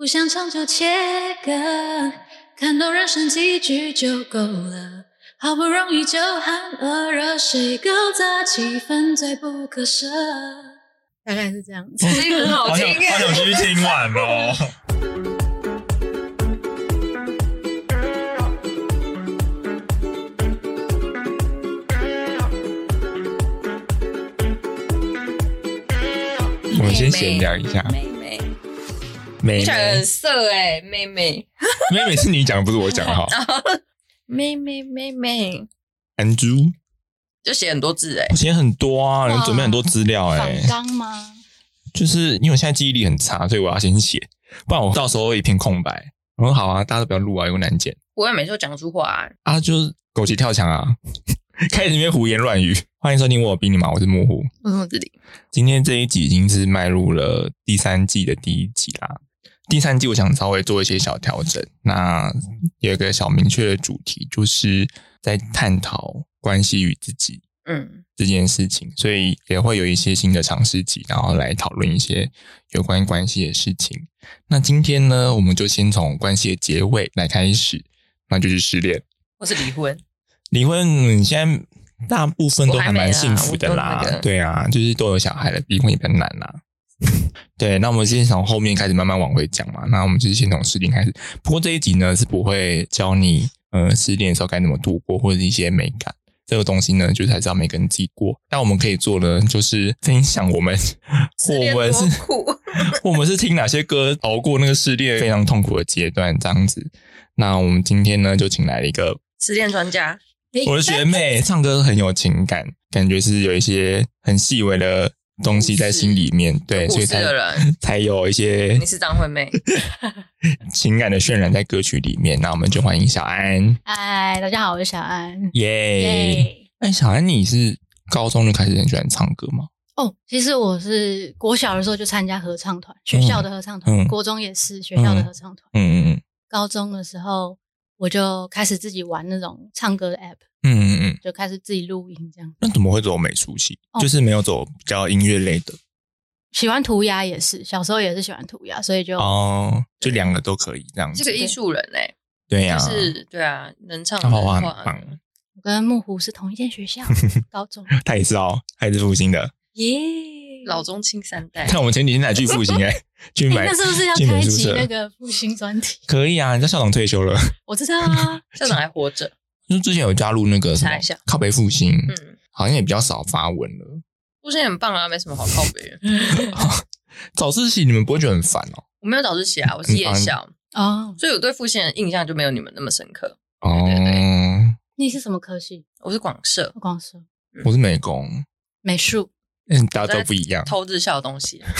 不想长久切割，看懂人生几句就够了。好不容易酒酣耳热，谁搞砸气氛最不可舍？大概是这样子。这个很好好想听好想继续听完哦。我们先闲聊一下，妹妹，你讲得很，色哎、妹妹，妹妹是你讲，不是我讲哈。妹妹，妹妹，，Andrew，就写很多字哎、我写很多啊，哇你准备很多资料哎、仿纲吗？就是因为我现在记忆力很差，所以我要先写，不然我到时候一片空白。我说好啊，大家都不要录啊，有难剪不会每次都讲出话、啊，啊，就是狗急跳墙啊，开始那边胡言乱语。欢迎收听我有比你忙，我是木虎。为什么这里？今天这一集已经是迈入了第三季的第一集啦。第三季我想稍微做一些小调整，那有一个小明确的主题，就是在探讨关系与自己嗯，这件事情，所以也会有一些新的尝试集，然后来讨论一些有关关系的事情。那今天呢，我们就先从关系的结尾来开始，那就是失恋。或是离婚，离婚，你现在大部分都还蛮幸福的我啦对啊，就是都有小孩了，离婚也比较难啦。对，那我们先从后面开始慢慢往回讲嘛。那我们就是先从失恋开始。不过这一集呢是不会教你呃失恋的时候该怎么度过，或者一些美感。这个东西呢，就是还是要每个人自己过。但我们可以做的就是分享我们，我们是 我们是听哪些歌熬过那个失恋非常痛苦的阶段，这样子。那我们今天呢，就请来了一个失恋专家，我的学妹唱歌很有情感，感觉是有一些很细微的东西在心里面，对，所以才 才有一些你是张惠妹，情感的渲染在歌曲里面。那我们就欢迎小安，嗨，大家好，我是小安。耶！耶！哎，小安，你是高中就开始很喜欢唱歌吗？哦，其实我是国小的时候就参加合唱团，学校的合唱团，嗯国中也是学校的合唱团。嗯嗯高中的时候，我就开始自己玩那种唱歌的 app，嗯嗯嗯嗯。就开始自己录音这样。那怎么会走美术系？哦就是没有走比较音乐类的喜欢涂鸦也是，小时候也是喜欢涂鸦，所以就、哦，就两个都可以这样子。是个艺术人哎、对呀，就是对啊，能唱画画能画很棒。我跟木湖是同一间学校，高中他也是哦，他也是复兴的。耶。老中青三代，看我们前几天才去复兴哎，去哎买那是不是要开启那个复兴专题？可以啊，人家校长退休了，我知道啊，校长还活着，就之前有加入那个什么查一下靠北复兴，嗯，好像也比较少发文了。复兴很棒啊，没什么好靠北的。早自习你们不会觉得很烦哦？我没有早自习啊，我是夜校，啊，所以我对复兴的印象就没有你们那么深刻。哦，对对你是什么科系？我是广社，广社我是美工，美术。嗯，大家都不一样。偷日校的东西。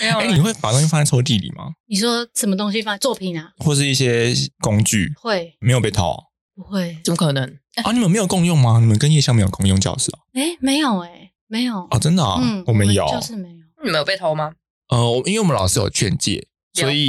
没有哎，啦你会把东西放在抽屉里吗？你说什么东西放作品啊？或是一些工具会没有被偷哦？不会？怎么可能？啊，你们没有共用吗？你们跟夜校没有共用教室哦？哎，没有哎，没有。啊，真的啊嗯，，我们有。就是没有。你们有被偷吗？呃，我因为我们老师有劝诫，所以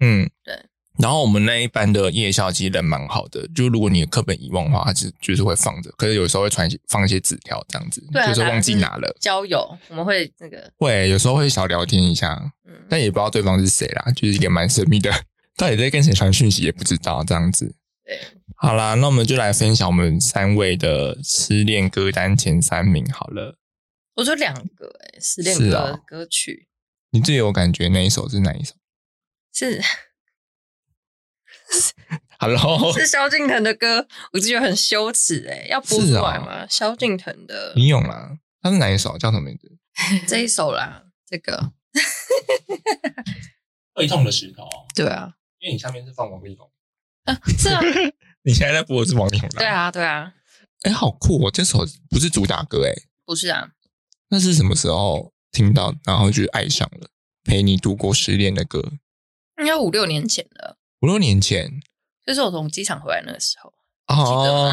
嗯，对。然后我们那一班的夜校其实人蛮好的，就如果你的课本遗忘的话，它是就是会放着，可是有时候会传一些放一些纸条这样子，对啊，就是忘记拿了。交友，我们会那个，会有时候会小聊天一下，嗯，但也不知道对方是谁啦，就是一个蛮神秘的，到底在跟谁传讯息也不知道这样子。对，好啦，那我们就来分享我们三位的失恋歌单前三名好了。我就两个哎，失恋歌歌曲你最有感觉那一首是哪一首是 Hello，是萧敬腾的歌，我就觉得很羞耻哎，要播出来吗？萧敬腾的你有啦？他是哪一首？叫什么名字？这一首啦，这个 会痛的石头。对啊，因为你下面是放王力宏，啊是啊，你现在在播的是王力宏的。对，啊，对啊，哎，好酷哦！这首不是主打歌，哎，不是啊，那是什么时候听到，然后就爱上了？陪你度过失恋的歌，应该五六年前了，五六年前就是我从机场回来那个时候，哦。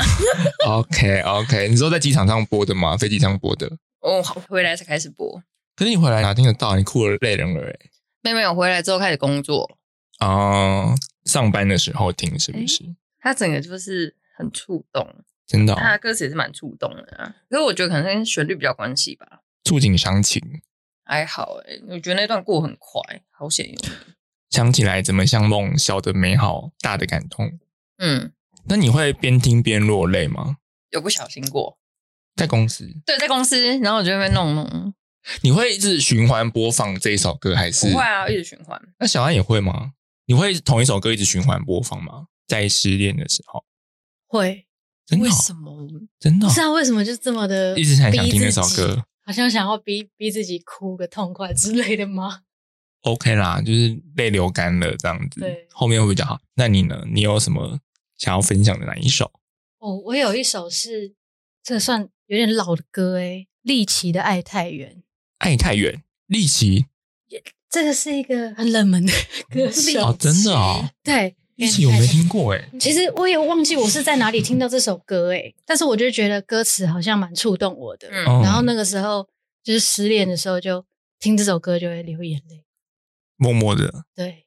OK OK，你 说在机场上播的吗？飞机上播的？我回来才开始播。可是你回来哪听得到？你哭了泪人了哎。妹妹，我回来之后开始工作，哦，上班的时候听是不是？她整个就是很触动，真的哦、她的歌词也是蛮触动的啊。可是我觉得可能跟旋律比较关系吧，触景伤情。还好诶、我觉得那段过很快，好险有你。想起来怎么像梦，小的美好，大的感动。嗯，那你会边听边落泪吗？有不小心过。在公司，对，在公司，然后我就会弄弄。你会一直循环播放这一首歌，还是不会啊？一直循环。那小安也会吗？你会同一首歌一直循环播放吗？在失恋的时候，会，真的哦、为什么？真的哦、不知道为什么就这么的，一直很想听那首歌，好像想要逼逼自己哭个痛快之类的吗？OK 啦，就是泪流干了这样子。对后面会比较好。那你呢？你有什么想要分享的哪一首？哦，我有一首是这算有点老的歌诶，利奇的《爱太远》。爱太远，利奇这个是一个很冷门的歌手，哦，真的哦，对，利奇我没听过哎。其实我也忘记我是在哪里听到这首歌诶，但是我就觉得歌词好像蛮触动我的。嗯哦然后那个时候就是失恋的时候，就听这首歌就会流眼泪。默默的，对，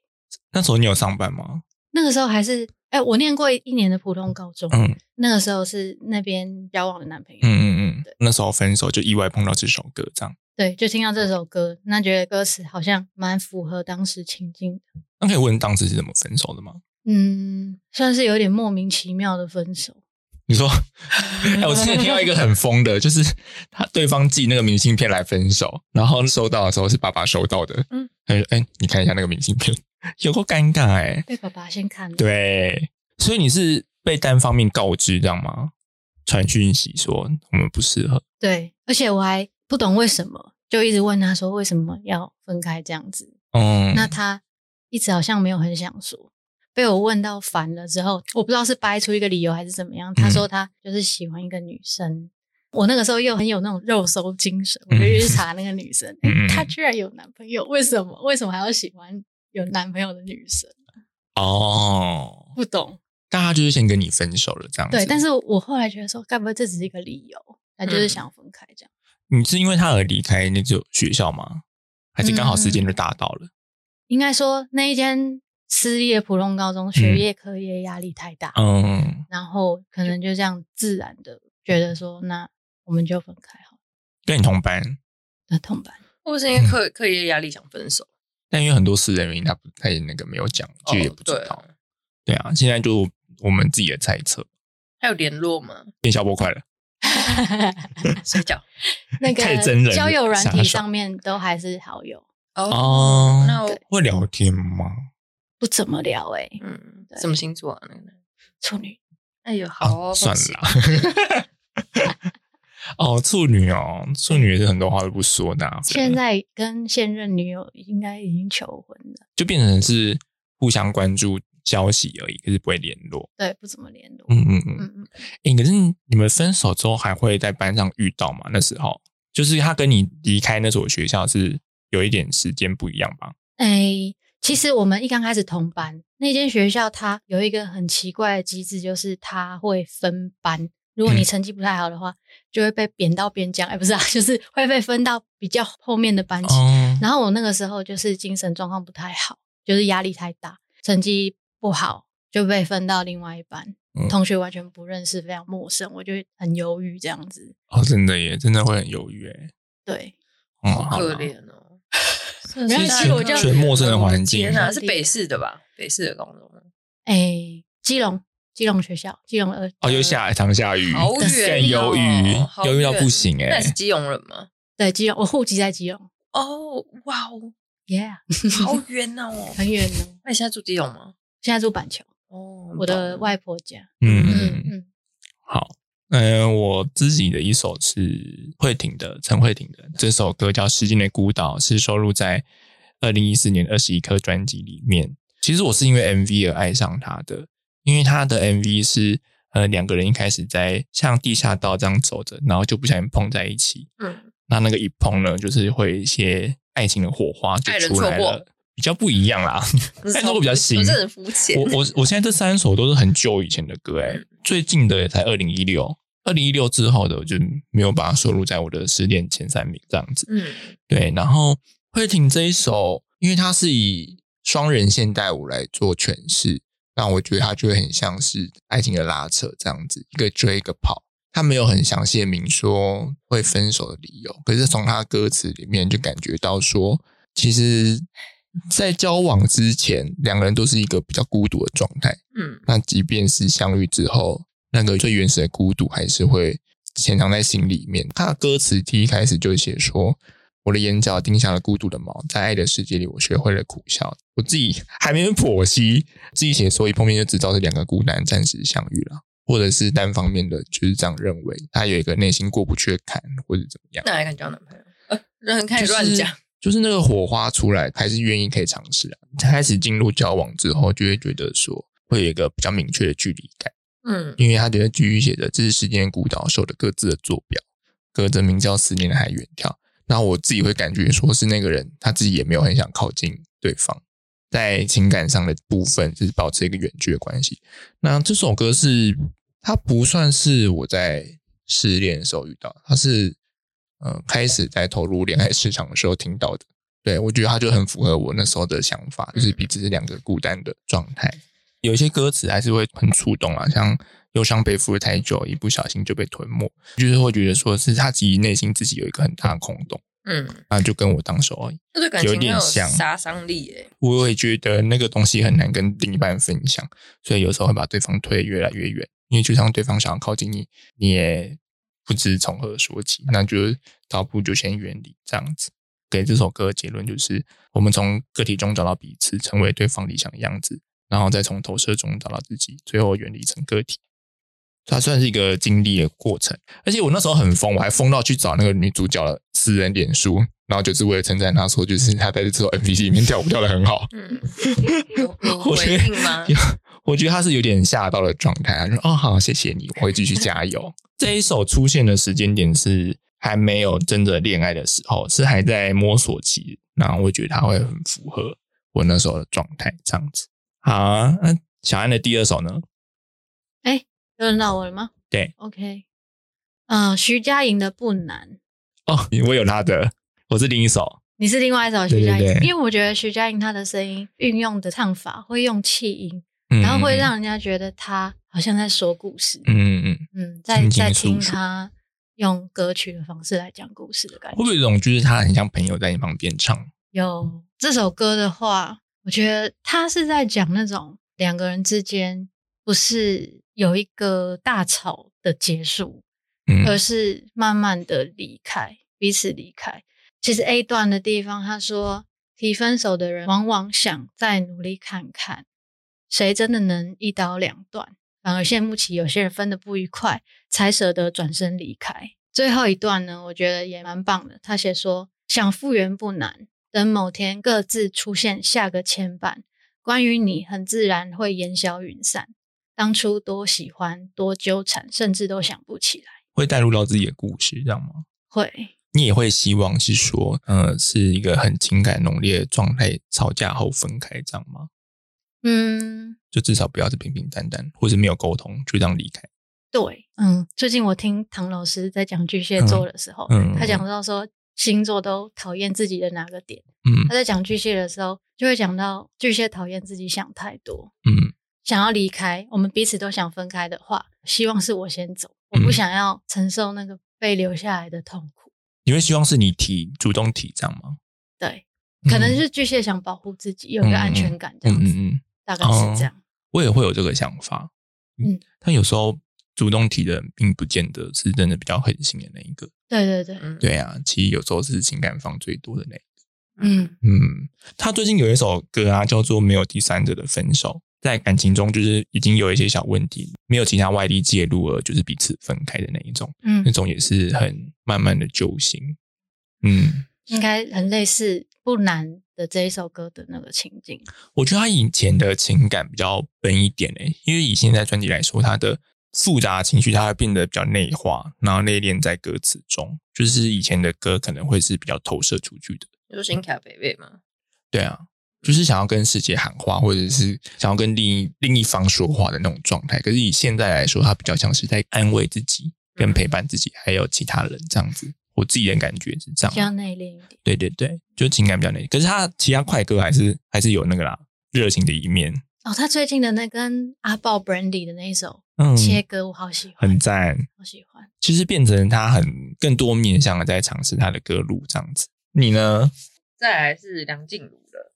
那时候你有上班吗？那个时候还是哎，我念过一年的普通高中，嗯那个时候是那边交往的男朋友，嗯嗯嗯对，那时候分手就意外碰到这首歌，这样。对，就听到这首歌，那觉得歌词好像蛮符合当时情境的。那可以问当时是怎么分手的吗？嗯，算是有点莫名其妙的分手。你说，哎、我之前听到一个很疯的，就是他对方寄那个明信片来分手，然后收到的时候是爸爸收到的，嗯嗯，他说：“哎、你看一下那个明信片，有够尴尬哎、被爸爸先看了，对，所以你是被单方面告知这样吗？传讯息说我们不适合，对，而且我还不懂为什么，就一直问他说为什么要分开这样子。嗯，那他一直好像没有很想说，被我问到烦了之后，我不知道是掰出一个理由还是怎么样。他说他就是喜欢一个女生，我那个时候又很有那种肉搜精神，我就去查那个女生，她居然有男朋友，为什么？为什么还要喜欢有男朋友的女生？哦，不懂。大家就是先跟你分手了这样子，对，但是我后来觉得说，该不会这只是一个理由？他就是嗯想要分开这样。你是因为他而离开那所学校吗？还是刚好时间就达到了？应该说那一间私立的普通高中，学业课业压力太大，嗯，然后可能就这样自然的觉得说，那我们就分开好了，跟你同班，那同班。或是因为课课业压力想分手，但因为很多私人原因，他不他也那个没有讲，就也哦不知道。对对啊，现在就我们自己的猜测，还有联络吗？变小波快了。睡觉那 太真人了个交友软体上面都还是好友，哦那会聊天吗？不怎么聊哎、嗯，什么星座啊？那个男处女哎呦，好哦，算了啦。哦，处女哦，处女也是很多话都不说的、啊，现在跟现任女友应该已经求婚了，就变成是互相关注消息而已，可是不会联络。对，不怎么联络。嗯嗯嗯。嗯嗯，诶，可是你们分手之后还会在班上遇到吗？那时候就是他跟你离开那所学校是有一点时间不一样吧？哎、其实我们一刚开始同班，那间学校它有一个很奇怪的机制，就是它会分班。如果你嗯成绩不太好的话，就会被贬到边疆。哎、不是啊，就是会被分到比较后面的班级。哦，然后我那个时候就是精神状况不太好，就是压力太大，成绩不好就被分到另外一班，嗯同学完全不认识，非常陌生，我就很犹豫这样子。哦，真的耶，真的会很犹豫哎。对，哦，好可怜哦。没关系我就全陌生的环境天哪，是北市的吧？北市的高中吗，哎，基隆，基隆学校，基隆二哦，又下常下雨，好远哦更忧郁好，忧郁到不行哎那你。是基隆人吗？对基隆，我户籍在基隆哦，哇哦，，Yeah，好远哦！很远哦。那你现在住基隆吗？现在住板桥，哦，我的外婆家。嗯嗯嗯，嗯，好。嗯、我自己的一首是慧婷的，陈慧婷的这首歌叫《时间的孤岛》，是收录在二零一四年二十一颗专辑里面。其实我是因为 MV 而爱上他的，因为他的 MV 是呃两个人一开始在像地下道这样走着，然后就不小心碰在一起，嗯，那那个一碰呢，就是会一些爱情的火花就出来了，比较不一样啦。但是会比较新我肤浅。我我我现在这三首都是很久以前的歌，哎，最近的也才二零一六，二零一六之后的我就没有把它收录在我的十点前三名这样子。嗯，对，然后慧婷这一首，因为它是以双人现代舞来做诠释，那我觉得它就会很像是爱情的拉扯这样子，一个追一个跑。他没有很详细的明说会分手的理由，可是从他歌词里面就感觉到说，其实在交往之前，两个人都是一个比较孤独的状态。嗯那即便是相遇之后，那个最原始的孤独还是会潜藏在心里面。他的歌词第一开始就写说：“我的眼角钉下了孤独的毛，在爱的世界里，我学会了苦笑。”我自己还没有剖析，自己写所以碰面就知道是两个孤单暂时相遇了，或者是单方面的就是这样认为，他有一个内心过不去的坎，或者怎么样。那还敢交男朋友？呃，人开始乱就是讲。就是那个火花出来，还是愿意可以尝试啊。开始进入交往之后，就会觉得说会有一个比较明确的距离感。嗯因为他觉得继续写着，这是时间孤岛守着各自的坐标，隔着名叫思念的海远眺。然后我自己会感觉说是那个人他自己也没有很想靠近对方，在情感上的部分就是保持一个远距的关系。那这首歌是它不算是我在失恋的时候遇到，它是呃开始在投入恋爱市场的时候听到的。对我觉得他就很符合我那时候的想法，就是彼此是两个孤单的状态。有一些歌词还是会很触动啊，像忧伤背负了太久，一不小心就被吞没，就是会觉得说是他自己内心自己有一个很大的空洞，嗯，那就跟我当时有点像杀伤力诶。我也觉得那个东西很难跟另一半分享，所以有时候会把对方推越来越远，因为就像对方想要靠近你，你也不知从何说起，那就倒不如就先远离这样子。给这首歌的结论就是，我们从个体中找到彼此，成为对方理想的样子，然后再从投射中找到自己，最后远离成个体。它算是一个经历的过程，而且我那时候很疯，我还疯到去找那个女主角的私人脸书，然后就是为了称赞她说，就是她在这首 MV 里面跳舞跳的很好。嗯，有有我觉得回应吗？我觉得他是有点吓到的状态啊，就说哦好，谢谢你，我会继续加油。这一首出现的时间点是还没有真的恋爱的时候，是还在摸索期，然后我觉得他会很符合我那时候的状态，这样子。好啊，那小安的第二首呢？有轮到我了吗？对，OK，嗯、徐佳莹的不难，哦，我有他的，我是另一首。你是另外一首徐佳莹，因为我觉得徐佳莹她的声音运用的唱法会用气音，嗯然后会让人家觉得他好像在说故事，嗯嗯嗯，嗯，在在听他用歌曲的方式来讲故事的感觉。会不会有一种就是他很像朋友在你旁边唱？有这首歌的话，我觉得他是在讲那种两个人之间不是有一个大吵的结束，嗯而是慢慢的离开，彼此离开。其实 A 段的地方，他说提分手的人往往想再努力看看，谁真的能一刀两断，反而羡慕起有些人分的不愉快，才舍得转身离开。最后一段呢，我觉得也蛮棒的。他写说想复原不难，等某天各自出现下个牵绊，关于你很自然会烟消云散。当初多喜欢，多纠缠，甚至都想不起来。会带入到自己的故事，这样吗？会，你也会希望是说，呃，是一个很情感浓烈的状态，吵架后分开这样吗？嗯，就至少不要是平平淡淡，或是没有沟通就这样离开。对，嗯，最近我听唐老师在讲巨蟹座的时候，嗯嗯他讲到说星座都讨厌自己的哪个点。嗯他在讲巨蟹的时候，就会讲到巨蟹讨厌自己想太多，嗯想要离开，我们彼此都想分开的话，希望是我先走，我不嗯想要承受那个被留下来的痛苦。你会希望是你提主动提这样吗？对，可能是巨蟹想保护自己，有一个安全感，这嗯样子，嗯嗯，大概是这样。我也会有这个想法。嗯，但有时候主动提的人并不见得是真的比较狠心的那一个。对对对，嗯，对啊，其实有时候是情感放最多的那一个。嗯嗯，他最近有一首歌啊，叫做《没有第三者的分手》。在感情中，就是已经有一些小问题，没有其他外力介入而就是彼此分开的那一种，嗯那，种也是很慢慢的揪心。嗯，应该很类似不难的这一首歌的那个情景。我觉得他以前的情感比较笨一点诶，因为以现在专辑来说，他的复杂情绪它会变得比较内化，然后内敛在歌词中。就是以前的歌可能会是比较投射出去的，就是新卡北北嘛。对啊，就是想要跟世界喊话，或者是想要跟另一另一方说话的那种状态。可是以现在来说，他比较像是在安慰自己、跟陪伴自己，还有其他人这样子。我自己的感觉是这样比较样，内敛一点。对对对，就情感比较内敛。可是他其他快歌还是还是有那个啦，热情的一面。哦，他最近的那跟阿豹 Brandy 的那一首嗯，切歌，我好喜欢，很赞。好喜欢。其实变成他很更多面向的在尝试他的歌路这样子。你呢？再来是梁静茹的，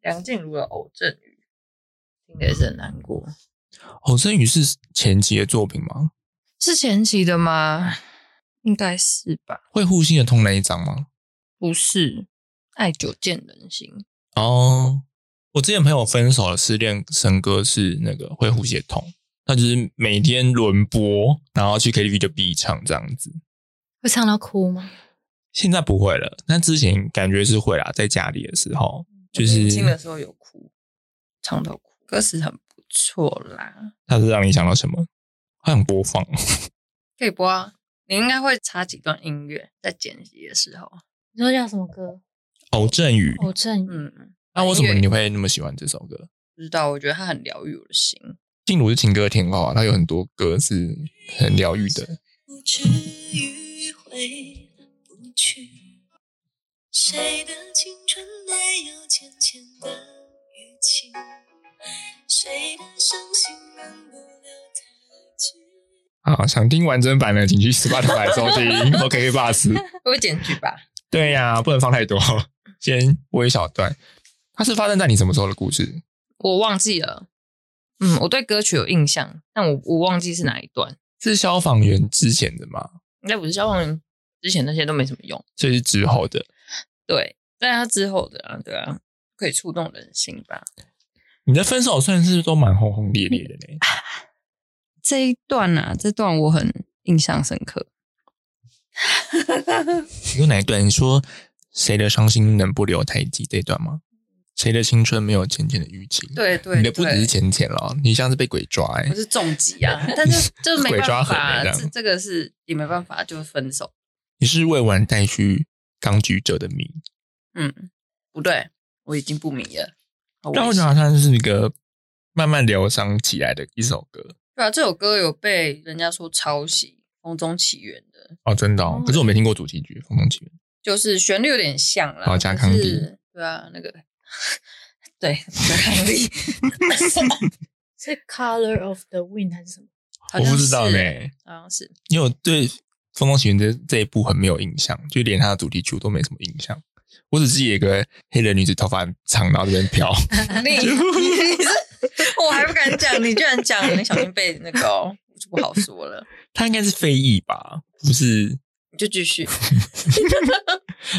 梁静茹的《偶阵雨》，听的也是很难过。偶阵雨是前期的作品吗？是前期的吗？应该是吧。会呼吸的痛那一张吗？不是，爱久见人心。哦，我之前朋友分手了，失恋神歌是那个会呼吸的痛，他就是每天轮播，然后去 KTV 就必唱这样子。会唱到哭吗？现在不会了，但之前感觉是会啦，在家里的时候，就是年轻的时候有哭，唱到哭，歌词很不错啦。它是让你想到什么？好想播放。可以播啊，你应该会插几段音乐在剪辑的时候。你说叫什么歌？偶阵雨，偶阵雨。嗯，那为什么你会那么喜欢这首歌？不知道，我觉得它很疗愈我的心。静茹是情歌天后啊，她有很多歌是很疗愈的。不至于回不去。谁的青春没有浅浅的淤青？谁的伤心忘不了？好，想听完整版的，请去 Spotify 收听 OK Bus。会剪剧吧？对呀、不能放太多，先播一小段。它是发生在你什么时候的故事？我忘记了。嗯，我对歌曲有印象，但我我忘记是哪一段。是消防员之前的吗？应该不是消防员之前那些都没什么用。所以是之后的。对，在他之后的啊，对啊，可以触动人心吧。你的分手算是都蛮轰轰烈烈的呢。这一段啊，这段我很印象深刻。你说哪一段？你说谁的伤心能不留太迹这一段吗？谁的青春没有浅浅的淤青？，对对你的不只是对，浅浅了，你像是被鬼抓哎、我是重疾啊，但是就是没鬼抓办法，这这这个是也没办法，就分手。你是未完待续当局者的迷，嗯，不对，我已经不迷了。但我险觉得它是一个慢慢疗伤起来的一首歌对啊，这首歌有被人家说抄袭《风中起源》的，哦，真的、哦。可是我没听过主题曲《风中起源》。就是旋律有点像啦。宝嘉可康帝是对啊，那个对宝嘉康帝，是 Color of the Wind 还是什么？我不知道是呢，好像是。因为我对《风中起源》这这一部很没有印象，就连它的主题曲我都没什么印象。我只记得有一个黑人女子头发很长，然后这边飘。你你是 我还不敢讲，你居然讲，你小心被那个哦我就不好说了。他应该是非议吧？不是？你就继续，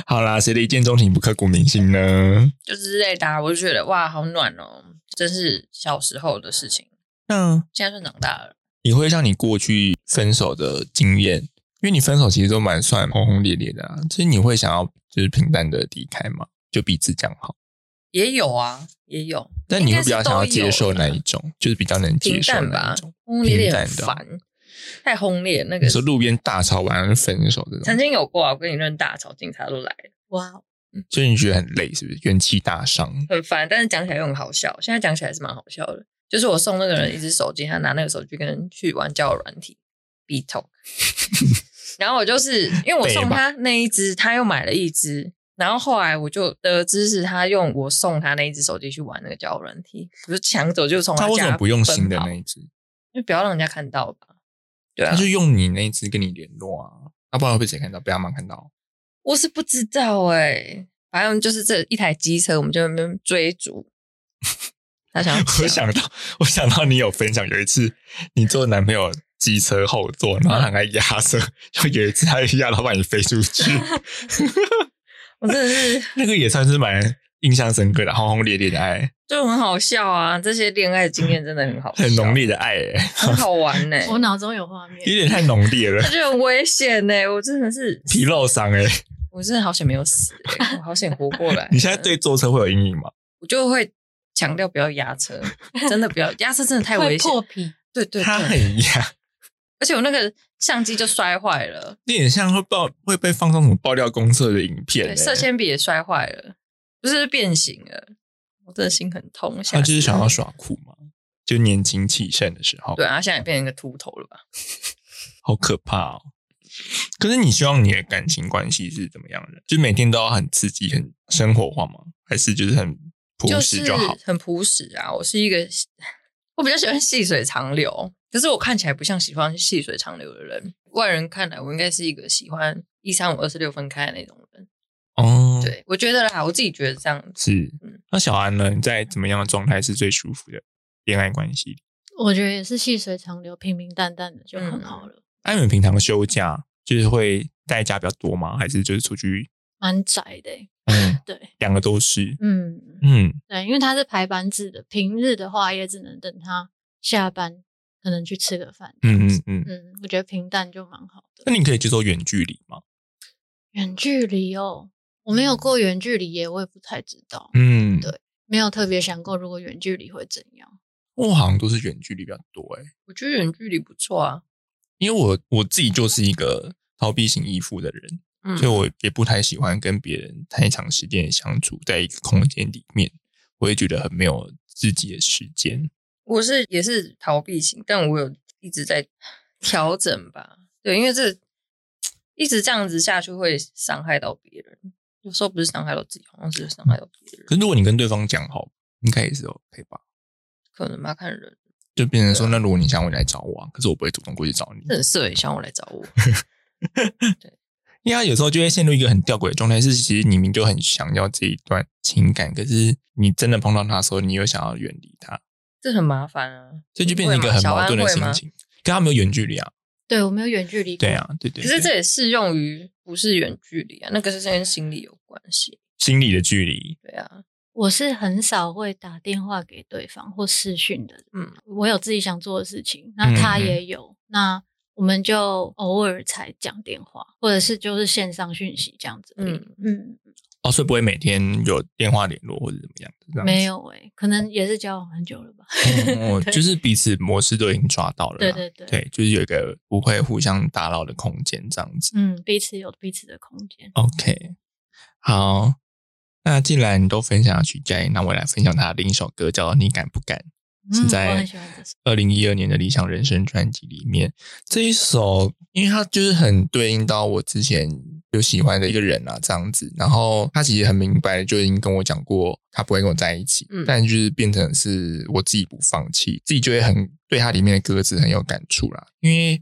好啦，谁的一见钟情不刻骨铭心呢？就之类的啊、我就觉得哇，好暖哦，真是小时候的事情，嗯现在算长大了。你会像你过去分手的经验，因为你分手其实都蛮算轰轰烈烈的啊，其实你会想要就是平淡的离开吗？就彼此讲好，也有啊，也有，但你会比较想要接受哪一种？就是比较能接受平淡吧哪一种？，轰轰烈烈很平淡的烦，太轰烈。那个你说路边大吵完了分手这曾种，经有过啊，我跟你认大吵，警察都来了，哇哦，所以你觉得很累，是不是？元气大伤。很烦。但是讲起来又很好笑，现在讲起来是蛮好笑的。就是我送那个人一只手机，他拿那个手机跟人去玩交友软体 B Talk，然后我就是因为我送他那一只，他又买了一只，然后后来我就得知是他用我送他那一只手机去玩那个交友软体，我就抢走就从家他为什么不用新的那一只？因为不要让人家看到吧。对啊他，就用你那一只跟你联络啊，要不然会被谁看到？被阿妈看到。我是不知道哎、反正就是这一台机车，我们就在那边追逐。他想我想到，我想到你有分享，有一次你坐男朋友机车后座，然后他还压车，就有一次他压到把你飞出去 我真的是 那个也算是蛮印象深刻的，轰轰烈烈的爱，就很好笑啊！这些恋爱经验真的很好笑，很浓，烈的爱、欸，很好玩呢、我脑中有画面有。点太浓烈了我，觉得很危险呢、我真的是，皮肉伤哎、我真的好险没有死、欸，我好险活过来。你现在对坐车会有阴影吗？我就会强调不要压车，真的不要压车，真的太危险。破皮，对对他，很压，而且我那个相机就摔坏了，有点像会爆会被放上什么爆料公社的影片、对，欸，色铅笔也摔坏了，不是变形了，我真的心很痛。他就是想要耍酷嘛，就年轻气盛的时候，对，啊，现在也变成一个秃头了吧？好可怕哦。可是你希望你的感情关系是怎么样的？就每天都要很刺激、很生活化吗？还是就是很朴就是实就好？很朴实啊。我是一个，我比较喜欢细水长流，可是我看起来不像喜欢细水长流的人。外人看来，我应该是一个喜欢一三五二四六分开的那种人。哦，，对，我觉得啦，我自己觉得这样子，是嗯。那小安呢？你在怎么样的状态是最舒服的恋爱关系？我觉得也是细水长流，平平淡淡的就很嗯好了，那你们平常休假就是会在家比较多吗？还是就是出去？蛮窄的欸。嗯，对，两个都是。嗯，嗯，对，因为他是排班制的，平日的话也只能等他下班，可能去吃个饭。嗯嗯嗯。嗯，我觉得平淡就蛮好的。那你可以接受远距离吗？远距离哦，我没有过远距离耶，我也不太知道，嗯，对没有特别想过如果远距离会怎样。我好像都是远距离比较多诶、我觉得远距离不错啊。因为我我自己就是一个逃避型依附的人，嗯，所以我也不太喜欢跟别人太长时间的相处在一个空间里面，我也觉得很没有自己的时间。我是也是逃避型，但我有一直在调整吧。对，因为这一直这样子下去会伤害到别人，有时候不是伤害到自己，好像是伤害到别人。可是如果你跟对方讲好，应该也是 OK 吧？可能吧，看人。就变成说，啊那如果你想我来找我、啊，可是我不会主动过去找你，这很色也想我来找我，因为他有时候就会陷入一个很吊诡的状态，是其实你明明就很想要这一段情感，可是你真的碰到他的时候，你又想要远离他，这很麻烦啊。这就变成一个很矛盾的心情。跟他没有远距离啊，对我没有远距离过，对啊，对对可。是这也适用于不是远距离啊，那个是跟心理有关系。心理的距离，对啊，我是很少会打电话给对方或视讯的。嗯，我有自己想做的事情，那他嗯嗯也有，那我们就偶尔才讲电话，或者是就是线上讯息这样子。嗯嗯，哦，所以不会每天有电话联络或者怎么样没。有诶、可能也是交往很久了吧。哦，对就是彼此模式都已经抓到了。对对对对，就是有一个不会互相打扰的空间，这样子。嗯，彼此有彼此的空间。OK，好，那既然你都分享了徐佳莹，那我来分享他的另一首歌，叫《你敢不敢》。是在。二零一二年的理想人生专辑里面，这一首，因为它就是很对应到我之前有喜欢的一个人啊，这样子。然后他其实很明白就已经跟我讲过，他不会跟我在一起，嗯但就是变成是我自己不放弃，自己就会很对他里面的歌词很有感触啦。因为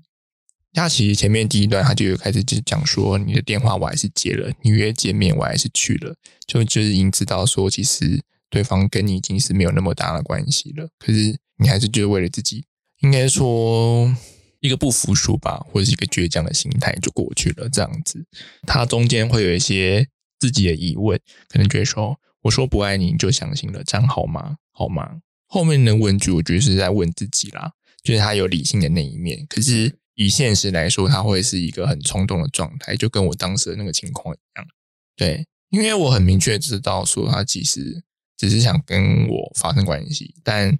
他其实前面第一段他就有开始就讲说，你的电话我还是接了，你约见面我还是去了，就就是已经知道说，其实对方跟你已经是没有那么大的关系了，可是你还是就是为了自己，应该说一个不服输吧，或者是一个倔强的心态就过去了，这样子。他中间会有一些自己的疑问，可能觉得说，我说不爱你，你就相信了，这样好吗？好吗？后面的问句，我觉得是在问自己啦，就是他有理性的那一面，可是以现实来说，他会是一个很冲动的状态，就跟我当时的那个情况一样。对，因为我很明确知道说，他其实只是想跟我发生关系，但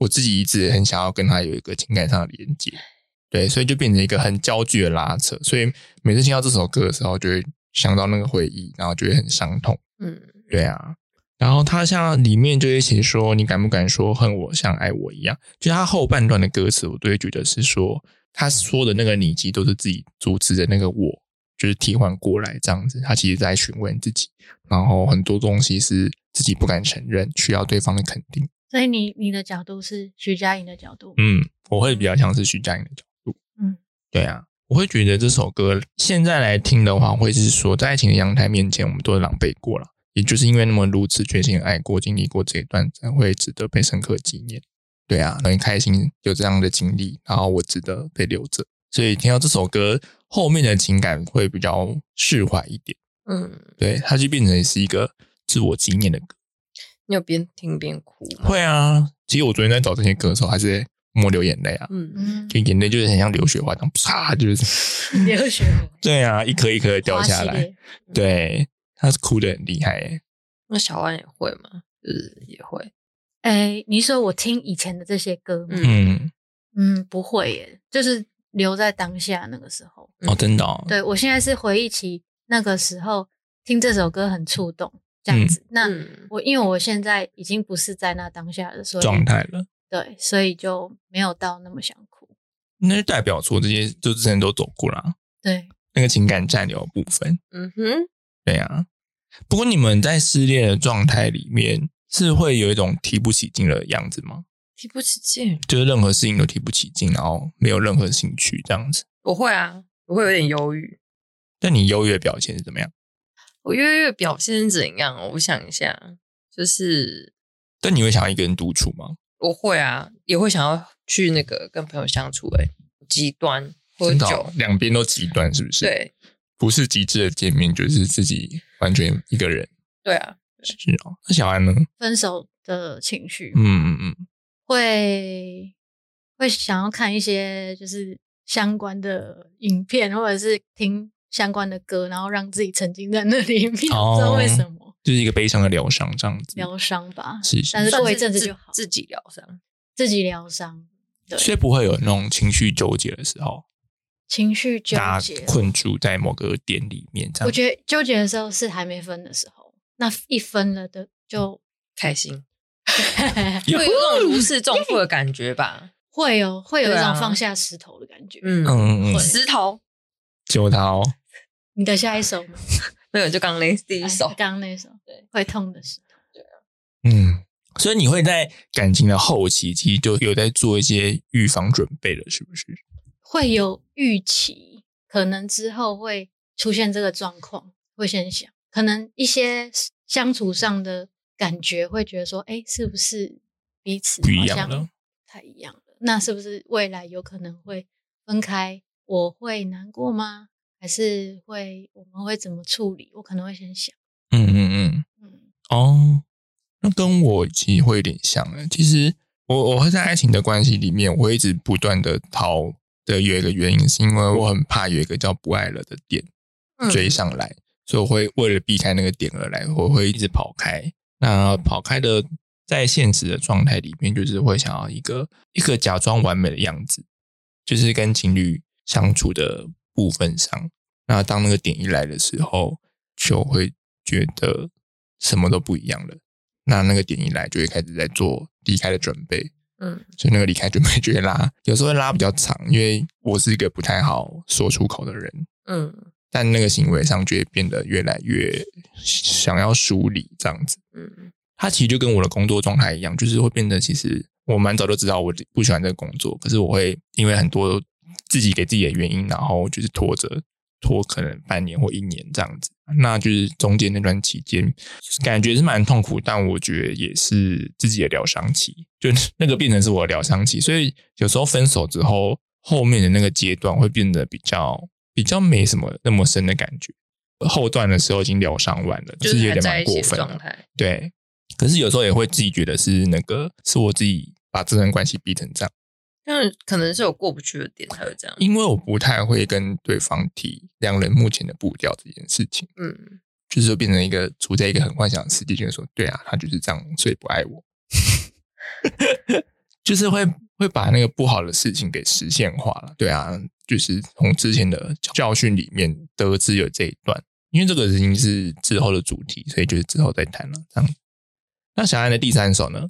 我自己一直很想要跟他有一个情感上的连接。对，所以就变成一个很焦距的拉扯。所以每次听到这首歌的时候，就会想到那个回忆，然后就会很伤痛。嗯，对啊，然后他像里面就一起说，你敢不敢说恨我像爱我一样？就他后半段的歌词，我都会觉得是说，他说的那个你其实都是自己组织的那个我，就是替换过来这样子。他其实在询问自己，然后很多东西是自己不敢承认，需要对方的肯定。所以你你的角度是徐佳莹的角度，嗯，我会比较像是徐佳莹的角度。嗯，对啊，我会觉得这首歌现在来听的话，会是说在爱情的阳台面前，我们都狼狈过了，也就是因为那么如此确信爱过、经历过这一段，才会值得被深刻纪念。对啊，很开心有这样的经历，然后我值得被留着。所以听到这首歌后面的情感会比较释怀一点，嗯，对，它就变成是一个自我纪念的歌。你有边听边哭吗？会啊，其实我昨天在找这些歌的时候，还是在默流眼泪啊，嗯，嗯，就眼泪就是很像流雪花这样，啪，就是 流血 对啊，一颗一颗的掉下来。对，他是哭的很厉害耶。那小安也会吗？就是也会，哎，你说我听以前的这些歌吗？嗯，嗯，不会耶，就是留在当下那个时候。哦，真的哦，对我现在是回忆起那个时候听这首歌很触动这样子。那嗯我因为我现在已经不是在那当下的所以状态了，对，所以就没有到那么想哭。那就代表说这些就之前都走过了啊，对，那个情感占有部分。嗯哼，对啊，不过你们在失恋的状态里面，是会有一种提不起劲的样子吗？提不起劲。就是任何事情都提不起劲，然后没有任何兴趣这样子。我会啊，我会有点忧郁。但你忧郁的表现是怎么样？我月月表现怎样？我想一下，就是但你会想要一个人独处吗？我会啊，也会想要去那个跟朋友相处、欸。哎，极端喝真的哦酒，两边都极端，是不是？，对不是极致的见面，就是自己完全一个人。对啊，是哦，那小安呢？分手的情绪，嗯嗯嗯，会会想要看一些就是相关的影片，或者是听相关的歌，然后让自己沉浸在那里面，不知道为什么就是一个悲伤的疗伤这样子。疗伤吧，是是但是过一阵子就好，自己疗伤。自己疗伤，对，所以不会有那种情绪纠结的时候，情绪纠大结，困住在某个点里面，这样。我觉得纠结的时候是还没分的时候，那一分了的就开心，会有那种如释重负的感觉吧？会有会有一种放下石头的感觉。嗯嗯嗯嗯，石头揪他哦。你的下一首呢？没有，就刚刚那第一首哎，刚刚那首对会痛的石头。嗯，所以你会在感情的后期，其实就有在做一些预防准备了，是不是？会有预期，可能之后会出现这个状况，会先想，可能一些相处上的感觉，会觉得说，哎，是不是彼此不一样了太一样了？那是不是未来有可能会分开？我会难过吗？还是会我们会怎么处理？我可能会先想，嗯嗯嗯。嗯，哦，那跟我其实会有点像诶。其实我我会在爱情的关系里面，我会一直不断的逃的有一个原因，是因为我很怕有一个叫不爱了的点嗯追上来，所以我会为了避开那个点而来，我会一直跑开。那跑开的，在现实的状态里面，就是会想要一个一个假装完美的样子，就是跟情侣相处的部分上。那当那个点一来的时候，就会觉得什么都不一样了。那那个点一来，就会开始在做离开的准备。嗯所以那个离开准备就会拉，有时候会拉比较长，因为我是一个不太好说出口的人，嗯但那个行为上就会变得越来越想要梳理这样子。嗯它其实就跟我的工作状态一样，就是会变得其实我蛮早就知道我不喜欢这个工作，可是我会因为很多自己给自己的原因，然后就是拖着拖可能半年或一年这样子。那就是中间那段期间，感觉是蛮痛苦，但我觉得也是自己的疗伤期，就那个变成是我的疗伤期。所以有时候分手之后，后面的那个阶段会变得比较比较没什么那么深的感觉。后段的时候已经疗伤完了，就是有点蛮过分。对，可是有时候也会自己觉得是那个是我自己把这段关系逼成这样，但可能是有过不去的点才会这样。因为我不太会跟对方提两人目前的步调这件事情，嗯，就是变成一个处在一个很幻想的世界，就是说，对啊，他就是这样，所以不爱我，就是会会把那个不好的事情给实现化了。对啊，就是从之前的教训里面得知有这一段，因为这个已经是之后的主题，所以就是之后再谈了。这样，那小安的第三首呢？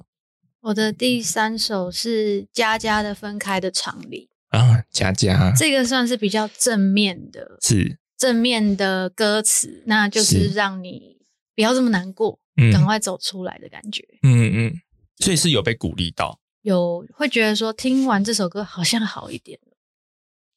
我的第三首是佳佳的《分开的常理啊，佳佳》，这个算是比较正面的是正面的歌词，那就是是让你不要这么难过，嗯赶快走出来的感觉。嗯嗯，所以是有被鼓励到，有会觉得说听完这首歌好像好一点了。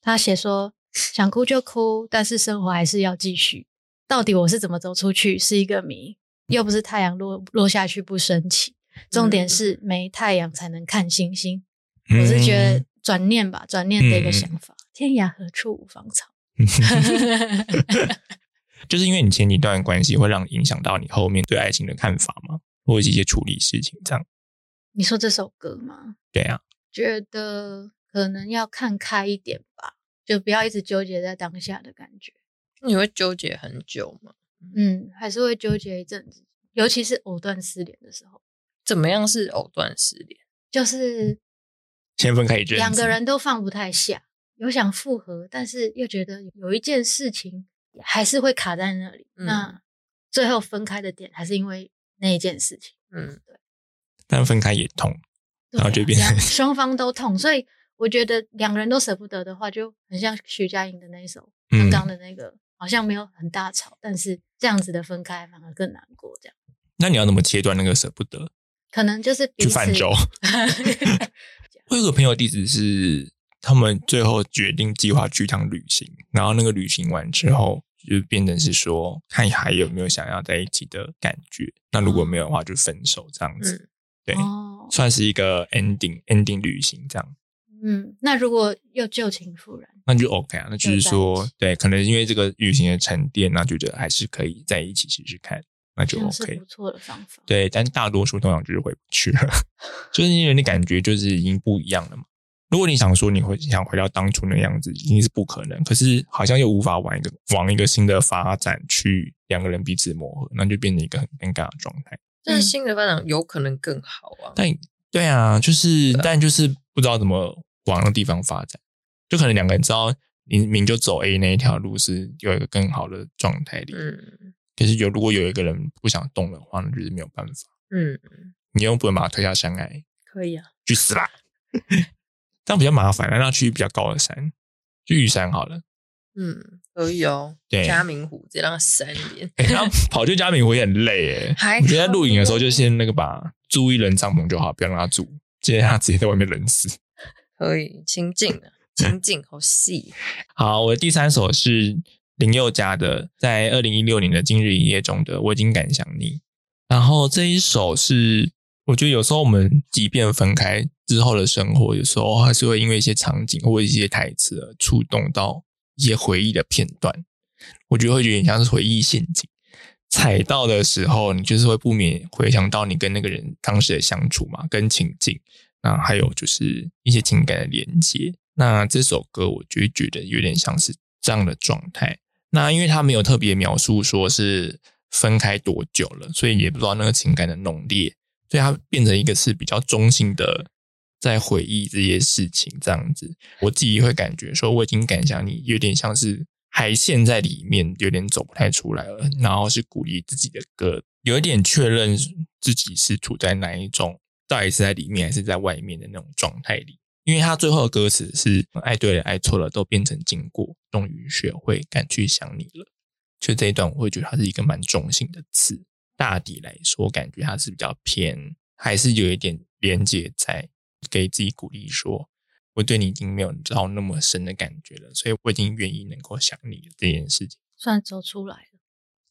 他写说想哭就哭，但是生活还是要继续。到底我是怎么走出去是一个谜，又不是太阳落落下去不升起。重点是没太阳才能看星星。我是觉得转念吧，转念的一个想法。天涯何处无芳草。嗯 就是因为你前几段关系会让影响到你后面对爱情的看法吗？或者是一些处理事情这样？你说这首歌吗？对啊，觉得可能要看开一点吧，就不要一直纠结在当下的感觉。你会纠结很久吗？嗯，还是会纠结一阵子，尤其是藕断丝连的时候，怎么样是藕断丝连？就是先分开一阵，两个人都放不太下，有想复合，但是又觉得有一件事情还是会卡在那里。嗯那最后分开的点还是因为那一件事情，嗯，对但分开也痛，然后就变成双方都痛，所以我觉得两个人都舍不得的话，就很像徐佳莹的那一首刚嗯刚的那个，好像没有很大吵，但是这样子的分开反而更难过。这样那你要怎么切断那个舍不得？可能就是去泛舟。我有个朋友地址是，他们最后决定计划去一趟旅行，然后那个旅行完之后，就变成是说看还有没有想要在一起的感觉。那如果没有的话，就分手这样子。对，哦，算是一个 ending ending 旅行这样。嗯，那如果又旧情复燃，那就 OK 啊。那就是说，对，可能因为这个旅行的沉淀，那觉得还是可以在一起试试看，那就 OK 不。错的方法。对，但大多数通常就是回不去了，就是因为你感觉就是已经不一样了嘛。如果你想说你会想回到当初那样子，一定是不可能。可是好像又无法往一个往一个新的发展去两个人彼此磨合，那就变成一个很尴尬的状态。但是新的发展有可能更好啊。但对啊，就是但就是不知道怎么往那个地方发展，就可能两个人知道明明就走 A 那一条路是有一个更好的状态里，嗯可是有如果有一个人不想动的话，那就是没有办法，嗯，你又不能把他推下山崖，可以啊。去死啦！这样比较麻烦，那去比较高的山，去玉山好了。嗯，可以哦。对嘉明湖直接让它闪一点。欸、然后 跑去嘉明湖也很累诶、还我觉得在露营的时候就先那个把租一人帐篷就好，不要让他住，接着他直接在外面冷死。可以清静的，清静好细。好，我的第三首是林宥嘉的，在二零一六年的《今日一夜》中的《我已经敢想你》。然后这一首是，我觉得有时候我们即便分开之后的生活，有时候还是会因为一些场景或一些台词而触动到一些回忆的片段。我觉得会有点像是回忆陷阱，踩到的时候，你就是会不免回想到你跟那个人当时的相处嘛，跟情境。那还有就是一些情感的连接。那这首歌我就觉得有点像是这样的状态。那因为他没有特别描述说是分开多久了，所以也不知道那个情感的浓烈，所以它变成一个是比较中性的在回忆这些事情这样子。我自己会感觉说我已经感想你，有点像是还陷在里面，有点走不太出来了。然后是鼓励自己的歌，有一点确认自己是处在哪一种。到底是在里面还是在外面的那种状态里？因为他最后的歌词是“爱对了，爱错了，都变成经过，终于学会敢去想你了”。就这一段，我会觉得它是一个蛮中性的词。大抵来说，感觉它是比较偏，还是有一点连接在，给自己鼓励说：“我对你已经没有到那么深的感觉了，所以我已经愿意能够想你了。”这件事情算走出来了。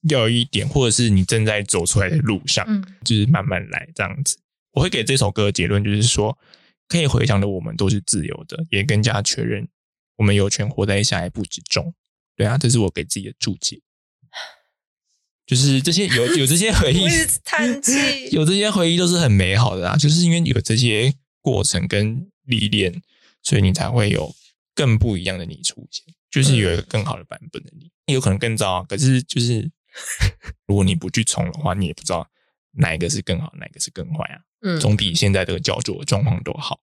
要有一点，或者是你正在走出来的路上，嗯就是慢慢来这样子。我会给这首歌的结论就是说，可以回想的我们都是自由的，也更加确认我们有权活在下一步之中。对啊，这是我给自己的注解。就是这些有 有这些回忆叹气。有这些回忆都是很美好的啊。就是因为有这些过程跟历练，所以你才会有更不一样的你出现，就是有一个更好的版本的你。有可能更糟啊，可是就是 如果你不去冲的话，你也不知道哪一个是更好，哪一个是更坏啊。嗯，总比现在这个焦灼的状况都好。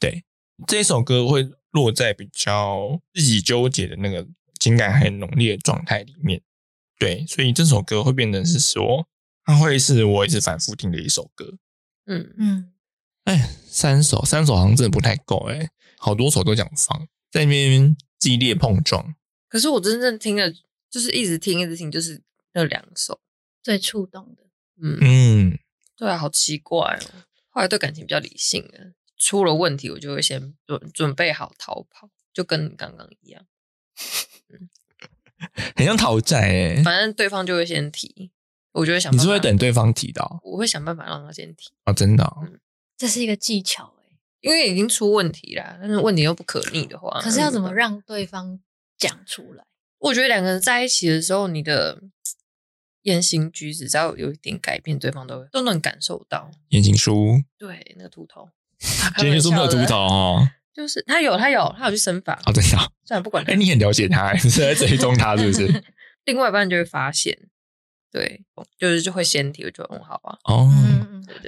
对，这首歌会落在比较自己纠结的那个情感很浓烈的状态里面。对，所以这首歌会变成是说，它会是我一直反复听的一首歌。嗯，嗯，哎，三首，三首好像真的不太够哎，好多首都想放，在那边激烈碰撞。可是我真正听的，就是一直听，一直听，就是那两首。最触动的。嗯，嗯，对啊，好奇怪哦。后来对感情比较理性了，出了问题我就会先准准备好逃跑，就跟你刚刚一样。很像讨债哎。反正对方就会先提，我就会想你办法。是会等对方提到我会想办法让他先提，哦，真的、哦。这是一个技巧哎、因为已经出问题啦。但是问题又不可逆的话，可是要怎么那让对方讲出来？我觉得两个人在一起的时候，你的言行举止只要有一点改变，对方都都能感受到。言情书，对，那个秃头，言情书没有秃头，哦。就是他有，他有，他有去生发。哦，真的哦。虽然不管他哎，你很了解他，你是在追踪他是不是？另外一半就会发现，对，就是就会先提，我就很好啊。哦，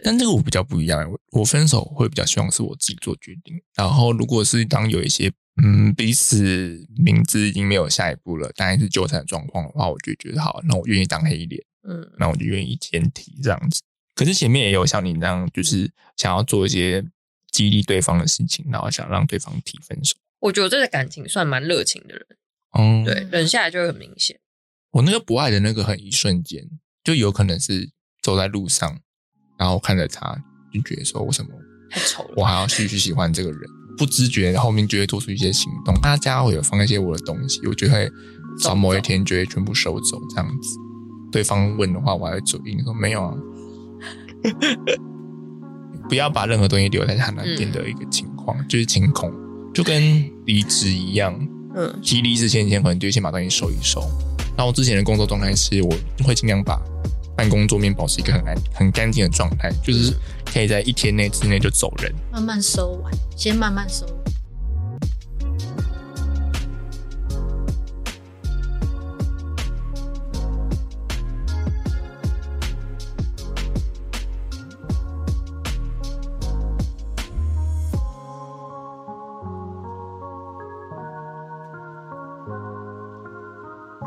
但这个我比较不一样，我我分手会比较希望是我自己做决定。然后如果是当有一些嗯彼此明知已经没有下一步了，但还是纠缠的状况的话，我就觉得好，那我愿意当黑脸，嗯，那我就愿意先提这样子。可是前面也有像你那样，就是想要做一些激励对方的事情，然后想让对方提分手。我觉得这个感情算蛮热情的人，嗯，对，忍下来就会很明显。我那个不爱的那个很一瞬间，就有可能是走在路上，然后看着他，就觉得说为什么太丑了，我还要继续喜欢这个人，不知觉后面就会做出一些行动。他家会有放一些我的东西，我就会找某一天就会全部收走这样子。对方问的话，我还会嘴硬说没有啊，不要把任何东西留在他那边的一个情况，就是清空，就跟离职一样。嗯，提离职前前可能就先把东西收一收。然后之前的工作状态是，我会尽量把办公桌面保持一个很安很干净的状态，就是可以在一天内之内就走人，慢慢收完，先慢慢收。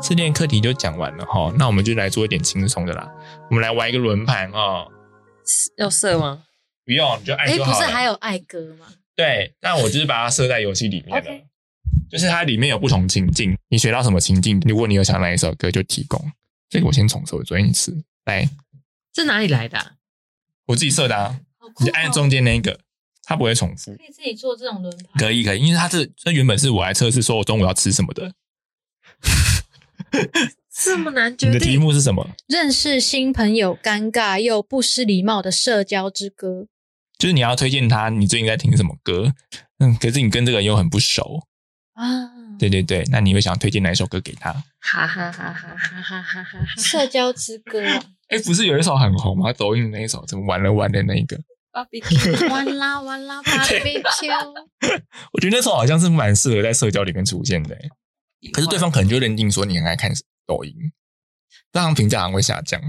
失恋课题就讲完了哈，那我们就来做一点轻松的啦。我们来玩一个轮盘哦。要设吗？不用，就爱就好了。不是还有爱歌吗？对，那我就是把它设在游戏里面的，就是它里面有不同情境，你学到什么情境，如果你有想哪一首歌，就提供。这个我先重设，我昨天一次。来，这哪里来的？我自己设的啊。你按中间那个，它不会重复。可以自己做这种轮盘。可以可以，因为它是这原本是我来测试，说我中午要吃什么的。这么难决定？你的题目是什么？认识新朋友，尴尬又不失礼貌的社交之歌。就是你要推荐他，你最近在听什么歌？嗯，可是你跟这个人又很不熟啊。对对对，那你会想推荐哪一首歌给他？哈哈哈哈哈哈哈哈！社交之歌。哎，不是有一首很红吗？抖音那一首，怎么玩了玩的那一个？完啦完啦，barbecue。我觉得那首好像是蛮适合在社交里面出现的。可是对方可能就认定说你很爱看抖音，这样评价好像会下降。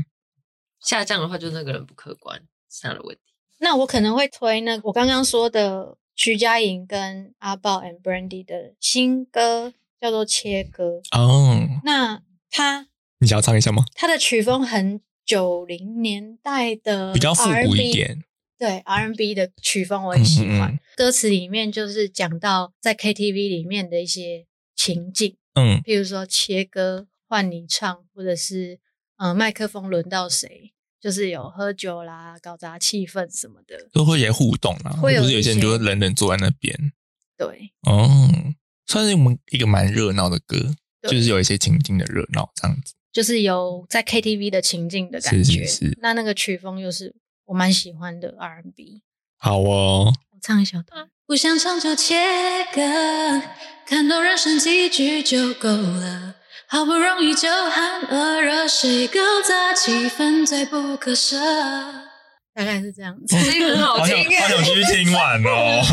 下降的话，就那个人不客观是他的问题。那我可能会推那我刚刚说的徐佳莹跟阿豹 and Brandy 的新歌，叫做《切割》哦。那他，你想要唱一下吗？他的曲风很九零年代的，比较复古一点。对 R&B 的曲风我很喜欢。歌词里面就是讲到在 KTV 里面的一些情境。嗯，譬如说切歌换你唱，或者是嗯麦克风轮到谁，就是有喝酒啦、搞砸气氛什么的，都会有互动啦。会有有些人就冷冷坐在那边。对，哦，算是我们一个蛮热闹的歌，就是有一些情境的热闹这样子，就是有在 KTV 的情境的感觉。是那那个曲风又是我蛮喜欢的 R&B。好哦，我唱一小段。不想唱就切割，看懂人生几句就够了。好不容易就喊饿热水搞砸气氛，最不可舍。大概是这样子，声音很好听，好想继续听完哦。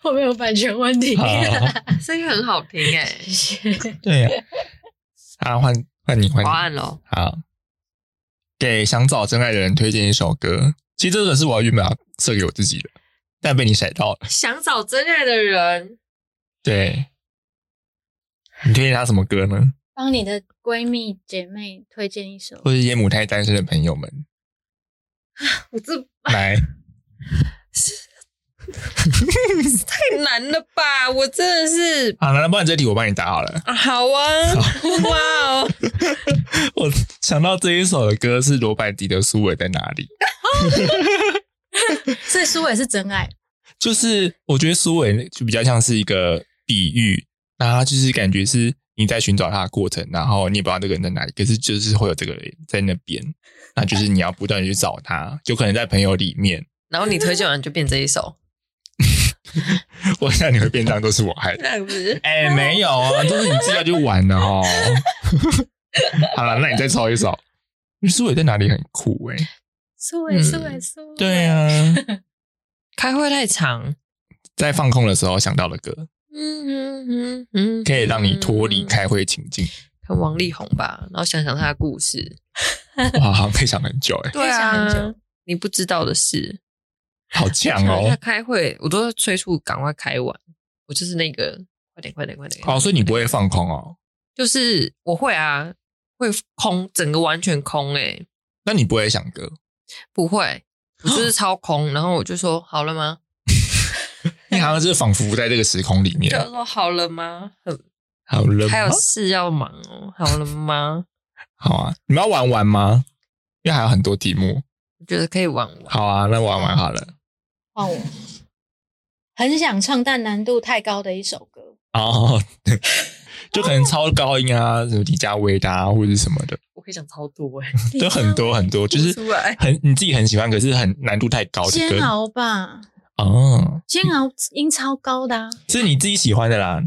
会不会有版权问题？声音很好听哎，谢谢。对呀，啊换换你换。答案喽。好，给想找真爱的人推荐一首歌。其实这个是我原本要设给我自己的。但被你甩到了。想找真爱的人，对，你推荐他什么歌呢？帮你的闺蜜姐妹推荐一首，或者一些母胎单身的朋友们。我这来，太难了吧！我真的是。好，那不然这题我帮你答好了。啊好啊，哇哦！我想到这一首的歌是罗百迪的《苏伟在哪里》。所以苏伟是真爱，就是我觉得苏伟就比较像是一个比喻，那他就是感觉是你在寻找他的过程，然后你也不知道这个人在哪里，可是就是会有这个人在那边，那就是你要不断的去找他，就可能在朋友里面，然后你推荐完就变这一首，我想你会变这样都是我害的，哎，没有啊，都是你自己就玩了哦。好了，那你再抄一首，苏伟在哪里很酷哎。苏伟，苏伟，苏伟。对啊，开会太长，在放空的时候想到的歌，嗯嗯嗯嗯，可以让你脱离开会情境。看王力宏吧，然后想想他的故事，哇，好像可以想很久哎。对啊，你不知道的事，好强哦。他开会，我都催促赶快开完，我就是那个快点快点快点。哦，所以你不会放空哦？就是我会啊，会空，整个完全空哎。那你不会想歌？不会，我就是 超空，然后我就说好了吗？你好像是仿佛在这个时空里面。就说好了吗？好了，还有事要忙哦。好了吗？好啊，你们要玩玩吗？因为还有很多题目，我觉得可以玩玩。好啊，那玩玩好了。换我，很想唱但难度太高的一首歌。哦，就可能超高音啊，什么李佳薇的啊，或者是什么的，我可以讲超多哎，都很多很多，就是很你自己很喜欢，可是很难度太高的煎熬吧，哦，煎熬音超高的啊，是你自己喜欢的啦。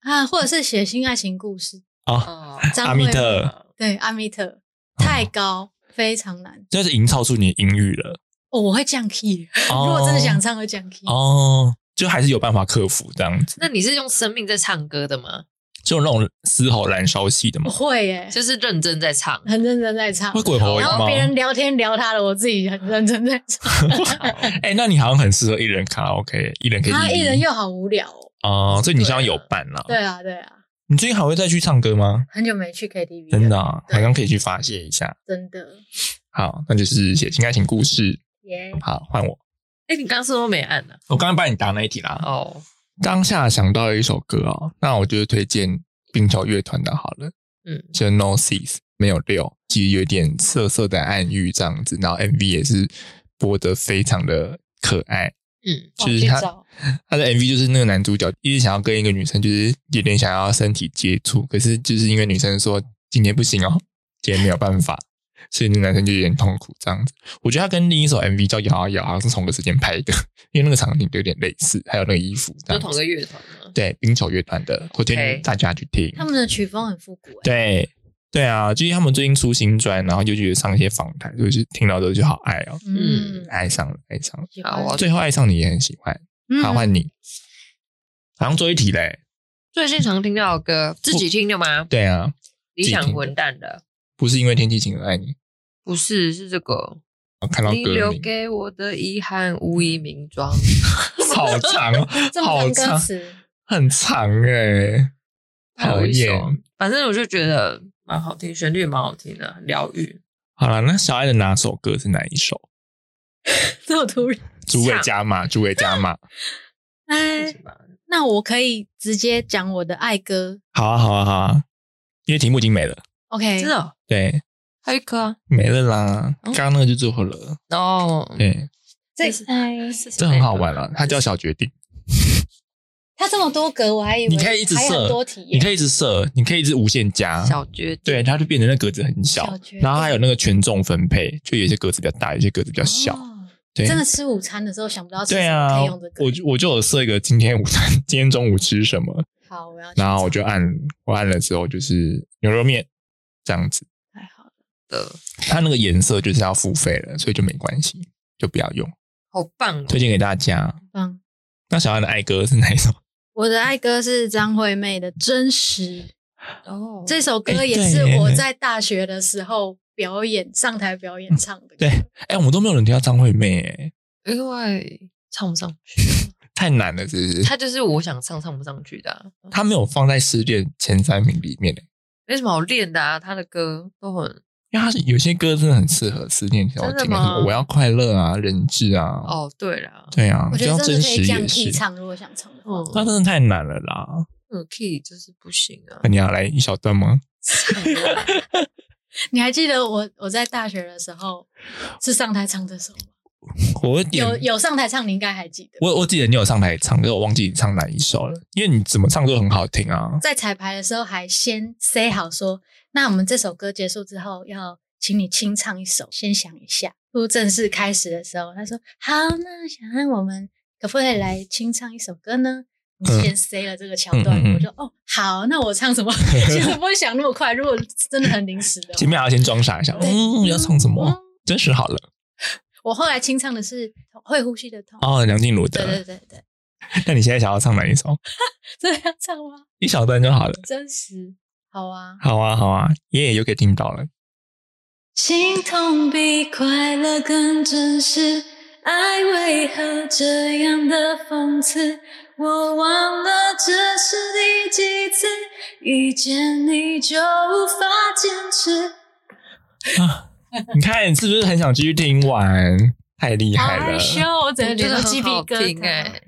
啊或者是写新爱情故事，哦，哦，阿密特。对，阿密特。太高，非常难。就是营造出你的音域了。哦，我会降 key，哦。如果真的想唱，会降 key。哦，就还是有办法克服这样子，那你是用生命在唱歌的吗？就那种嘶吼燃烧系的我嘛。会耶，就是认真在唱，很认真在唱会。鬼吼吗然后？别人聊天聊他的，我自己很认真在唱。哎、那你好像很适合一人卡拉 OK，一人可以。他一人又好无聊哦。哦，所以你现在有伴啦。对啊，对啊，你最近还会再去唱歌吗？很久没去 KTV，了真的、啊，对好像可以去发泄一下。真的好，那就是写情爱情故事。耶。好，换我。哎，你刚刚是不是没按呢？我刚刚帮你答那一题啦。哦，当下想到了一首歌哦，那我就推荐冰球乐团的好了，嗯，就 No Cease 没有六，其实有点涩涩的暗喻这样子，然后 MV 也是播的非常的可爱。嗯，就是他 他的 MV 就是那个男主角一直想要跟一个女生，就是有点想要身体接触，可是就是因为女生说今天不行哦，今天没有办法，所以那个男生就有点痛苦这样子。我觉得他跟另一首 MV 叫《摇啊摇》好像是同个时间拍的，因为那个场景有点类似，还有那个衣服。就同个乐团吗？对冰球乐团的，我推荐大家去听。他们的曲风很复古哎。对对啊，就是他们最近出新专，然后就觉得上一些访谈，就是听到之后就好爱哦，嗯，爱上了，爱上了。好我最后爱上你也很喜欢，嗯好换你，好像做一题嘞。最近常听到的歌，自己听的吗？对啊，理想混蛋的，不是因为天气晴而爱你，不是，是这个。我看到你留名给我的遗憾无以名状。好长哦，这么好长歌长，词，很长哎，讨还有一首厌。反正我就觉得蛮好听，旋律也蛮好听的，很疗愈。好了，那小爱的哪首歌是哪一首？这么突然。诸位加码，诸位加码。哎，那我可以直接讲我的爱歌。好啊，好啊，好啊，因为题目已经没了。OK，真的？哦对，还有一颗啊。没了啦，哦刚刚那个就最后了。哦，对，这是哎，这很好玩了，它叫小决定。它这么多格，我还以为你可以一直设多题耶，你可以一直设，你可以一直无限加。小决定。对，它就变成那格子很小小决，定。然后还有那个权重分配，就有些格子比较大，有些格子比较小。哦。对，真的吃午餐的时候想不到吃什么对啊可以用这，个。我就我就有设一个今天午餐，今天中午吃什么，好，我要然后我就按我按了之后就是牛肉面这样子，太好了。的，它那个颜色就是要付费了，所以就没关系，就不要用，好棒哦！推荐给大家。棒！那小安的爱歌是哪一首？我的爱歌是张惠妹的《真实》，哦，这首歌哎也是我在大学的时候表演上台表演唱的歌。对，哎，我们都没有人听到张惠妹，哎，因为唱不上去，太难了，是不是？他就是我想唱唱不上去的啊，他没有放在失恋前三名里面，哎，没什么好练的啊。他的歌都很因为他是有些歌真的很适合失恋时候听，真的吗什么我要快乐啊，人质啊，哦，对啦，对啊，我觉得真的可以这样 key，唱，如果想唱的话。嗯，那真的太难了啦。那个 key 就是不行啊那。你要来一小段吗？你还记得我我在大学的时候是上台唱这首吗？我有点有有上台唱，你应该还记得。我我记得你有上台唱，可是我忘记你唱哪一首了，因为你怎么唱都很好听啊。在彩排的时候还先 say 好说，那我们这首歌结束之后要请你清唱一首，先想一下。不正式开始的时候，他说好，那想让我们可不可以来清唱一首歌呢？你嗯先 say 了这个桥段，嗯嗯嗯我说哦好，那我唱什么？其实不会想那么快，如果真的很临时的话，前面还要先装傻一下，对嗯，要唱什么嗯？真实好了我后来清唱的是会呼吸的痛。哦，梁静茹对对的。对对，那你现在想要唱哪一首？这样唱吗？一小段就好了。真实，好啊。好啊，好啊，爷爷又可以听到了。心痛比快乐更真实，爱为何这样的讽刺？我忘了这是第几次遇见你就无法坚持。啊，你看你是不是很想继续听完？太厉害了！害羞，我真的觉得真的很好鸡皮疙瘩。哎，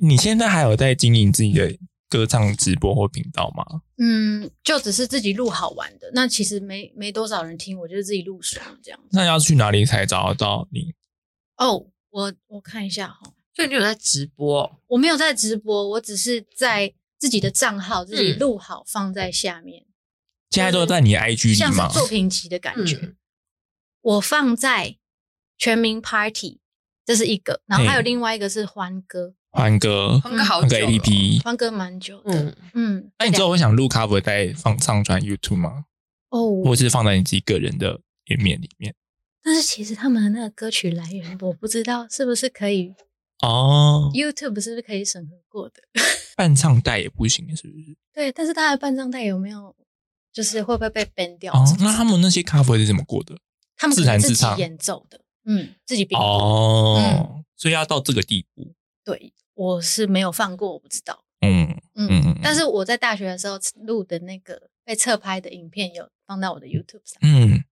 你现在还有在经营自己的歌唱直播或频道吗？嗯，就只是自己录好玩的，那其实没没多少人听，我就是自己录爽这样。那要去哪里才找得到你？哦，我我看一下哈，所以你有在直播哦？我没有在直播，我只是在自己的账号自己嗯录好放在下面，现在都在你 IG 里吗？像是作品集的感觉。嗯我放在全民 Party，这是一个，然后还有另外一个是欢歌，欢歌欢歌好那个久 APP。欢歌蛮久的。嗯，嗯，那你之后会想录 cover 再放上传 YouTube 吗？哦，或是放在你自己个人的页面里面？但是其实他们的那个歌曲来源，我不知道是不是可以哦，YouTube 是不是可以审核过的？伴唱带也不行，是不是？对，但是他的伴唱带有没有，就是会不会被 ban 掉？哦那他们那些 cover 是怎么过的？自他们可能自己弹自唱演奏的，嗯，自己编。哦，所以要到这个地步。对，我是没有放过，我不知道。嗯嗯，但是我在大学的时候录的那个被侧拍的影片有放到我的 YouTube 上。嗯，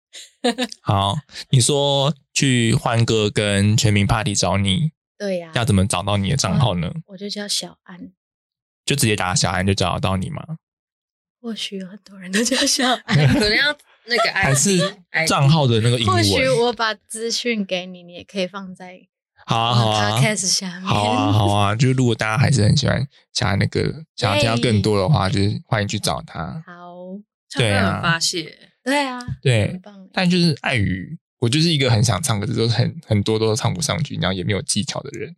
好，你说去欢哥跟全民 Party 找你，对呀、要怎么找到你的账号呢？我就叫小安。就直接打小安就找得到你吗？或许有很多人都叫小安，可能要那个 ID, 还是账号的那个英或许？我把资讯给你，你也可以放在好啊，好啊，Podcast 下面。好啊，好啊。就是如果大家还是很喜欢小安那个，想要听到更多的话，就是欢迎去找他。好，唱歌对啊很发泄，对啊，对很，棒。但就是碍于我就是一个很想唱，可是都很很多都唱不上去，然后也没有技巧的人，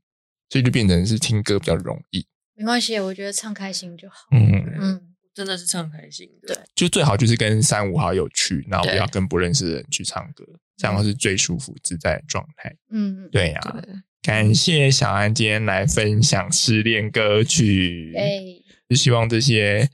所以就变成是听歌比较容易。没关系，我觉得唱开心就好。嗯，嗯，真的是唱开心的。对。就最好就是跟三五好友去，然后不要跟不认识的人去唱歌，这样是最舒服自在的状态。嗯，对呀、对，感谢小安今天来分享失恋歌曲，哎，就希望这些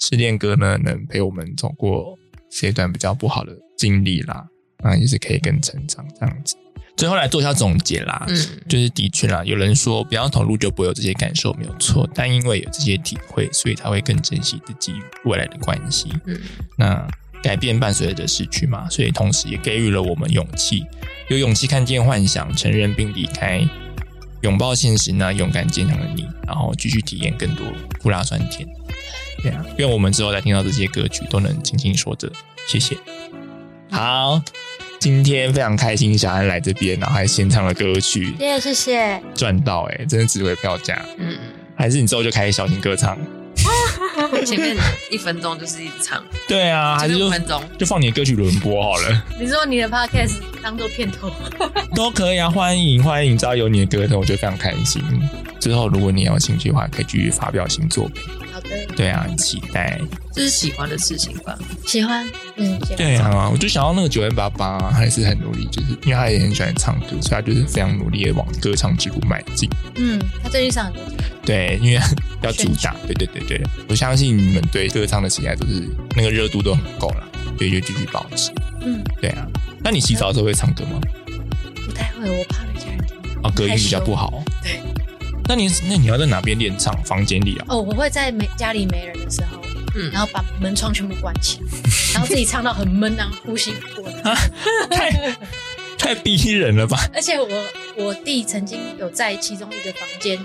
失恋歌呢，能陪我们走过这段比较不好的经历啦，那也是可以更成长这样子。最后来做一下总结啦，嗯，就是的确啦，有人说不要投入就不会有这些感受，没有错。但因为有这些体会，所以他会更珍惜自己与未来的关系。嗯，那改变伴随着失去嘛，所以同时也给予了我们勇气，有勇气看见幻想，承认并离开，拥抱现实呢，勇敢坚强的你，然后继续体验更多苦辣酸甜。对啊，愿我们之后再听到这些歌曲都能轻轻说着谢谢。好，今天非常开心，小安来这边，然后还献唱了歌曲，谢谢谢谢。赚到哎、真的值回票价。嗯，还是你之后就开始小型歌唱？前面一分钟就是一直唱，对啊，还是五分钟，就放你的歌曲轮播好了。你说你的 Podcast 当做片头，都可以啊，欢迎欢迎，只要有你的歌声，我就非常开心。之后如果你有兴趣的话，可以继续发表新作品。对啊，很期待。这是喜欢的事情吧？喜欢，嗯，喜欢。对啊，我就想到那个九零八八还是很努力，就是因为他也很喜欢唱歌，所以他就是非常努力的往歌唱之路迈进。嗯，他最近上很多对，因为要主打，对对对对，我相信你们对歌唱的喜爱都是那个热度都很够了，所以就继续保持。嗯，对啊，那你洗澡的时候会唱歌吗？不太会，我怕被家人听到。哦，隔音比较不好。对。那你那你要在哪边练唱？房间里啊？哦，我会在没家里没人的时候，嗯然后把门窗全部关起来，然后自己唱到很闷，然后呼吸不过来。太太逼人了吧？而且我我弟曾经有在其中一个房间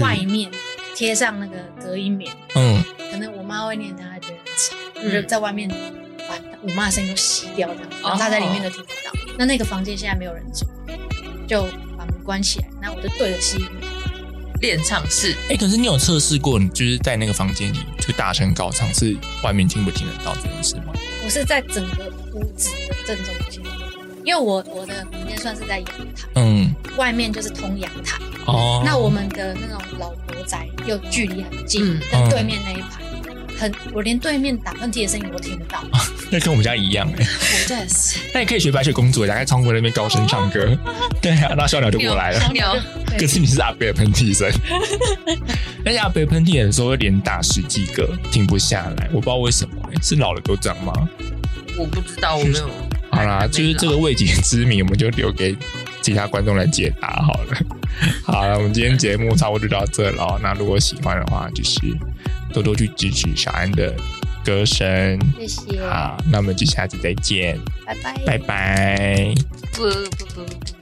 外面贴上那个隔音棉，嗯，可能我妈会念他，他觉得很吵，就是在外面把我妈的声音都吸掉这样，然后他在里面都听不到。那那个房间现在没有人住，就把门关起来，那我就对着吸。练唱室，哎、可是你有测试过，你就是在那个房间里就大声高唱，是外面听不听得到这件事吗？我是在整个屋子的正中间，因为我我的房间算是在阳台，嗯，外面就是通阳台。哦，那我们的那种老国宅又距离很近，嗯跟对面那一排，很我连对面打喷嚏的声音我都听得到。那跟我们家一样哎、对，那你可以学白雪公主，打开窗户那边高声唱歌，对啊，那小鸟就过来了。鸟，可是你是阿贝的喷嚏声，而且阿贝喷嚏的时候会连打十几个，停不下来，我不知道为什么、欸，是老了都这样吗？我不知道，我没有。好啦，就是这个未解之谜，我们就留给其他观众来解答好了。好了，我们今天节目差不多就到这了哦。那如果喜欢的话，就是多多去支持小安的歌声。谢谢，好，那我们就下次再见，拜拜，拜拜。不不不不。